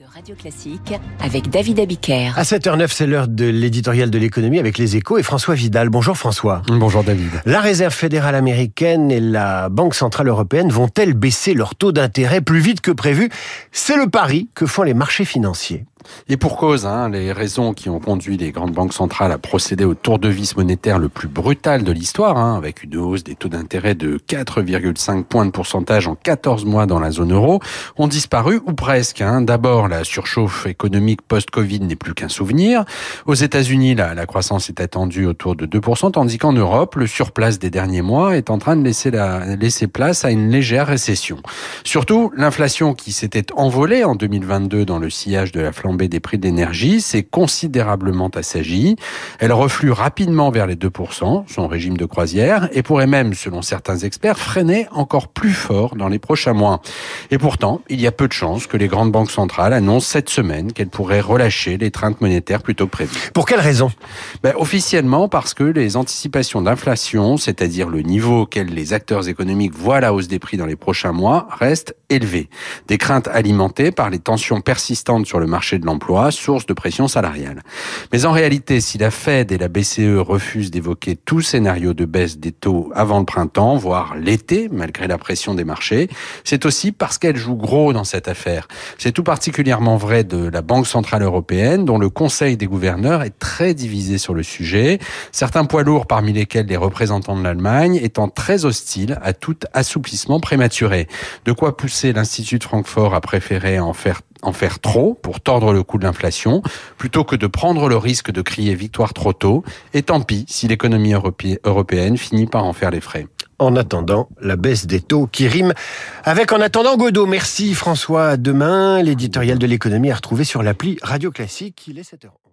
de Radio Classique avec David Abiker. À 7h09, c'est l'heure de l'éditorial de l'économie avec les échos et François Vidal. Bonjour François. Bonjour David. La Réserve fédérale américaine et la Banque centrale européenne vont-elles baisser leur taux d'intérêt plus vite que prévu? C'est le pari que font les marchés financiers. Et pour cause, hein, les raisons qui ont conduit les grandes banques centrales à procéder au tour de vis monétaire le plus brutal de l'histoire, hein, avec une hausse des taux d'intérêt de 4,5 points de pourcentage en 14 mois dans la zone euro, ont disparu ou presque. Hein. D'abord, la surchauffe économique post-Covid n'est plus qu'un souvenir. Aux États-Unis, la, croissance est attendue autour de 2%, tandis qu'en Europe, le surplace des derniers mois est en train de laisser, la, laisser place à une légère récession. Surtout, l'inflation qui s'était envolée en 2022 dans le sillage de la flambée des prix d'énergie s'est considérablement assagie. Elle reflue rapidement vers les 2%, son régime de croisière, et pourrait même, selon certains experts, freiner encore plus fort dans les prochains mois. Et pourtant, il y a peu de chances que les grandes banques centrales annoncent cette semaine qu'elles pourraient relâcher l'étreinte monétaire plutôt que prévu. Pour quelle raison? Ben, Officiellement parce que les anticipations d'inflation, c'est-à-dire le niveau auquel les acteurs économiques voient la hausse des prix dans les prochains mois, restent élevées. Des craintes alimentées par les tensions persistantes sur le marché de l'emploi, source de pression salariale. Mais en réalité, si la Fed et la BCE refusent d'évoquer tout scénario de baisse des taux avant le printemps, voire l'été, malgré la pression des marchés, c'est aussi parce qu'elles jouent gros dans cette affaire. C'est tout particulièrement vrai de la Banque Centrale Européenne, dont le Conseil des gouverneurs est très divisé sur le sujet. Certains poids lourds, parmi lesquels les représentants de l'Allemagne, étant très hostiles à tout assouplissement prématuré. De quoi pousser l'Institut de Francfort à préférer en faire en faire trop pour tordre le coup de l'inflation, plutôt que de prendre le risque de crier victoire trop tôt, et tant pis si l'économie européenne finit par en faire les frais. En attendant, la baisse des taux qui rime avec En attendant Godot. Merci François. demain, l'éditorial de l'économie à retrouver sur l'appli Radio Classique. Il est 7h11.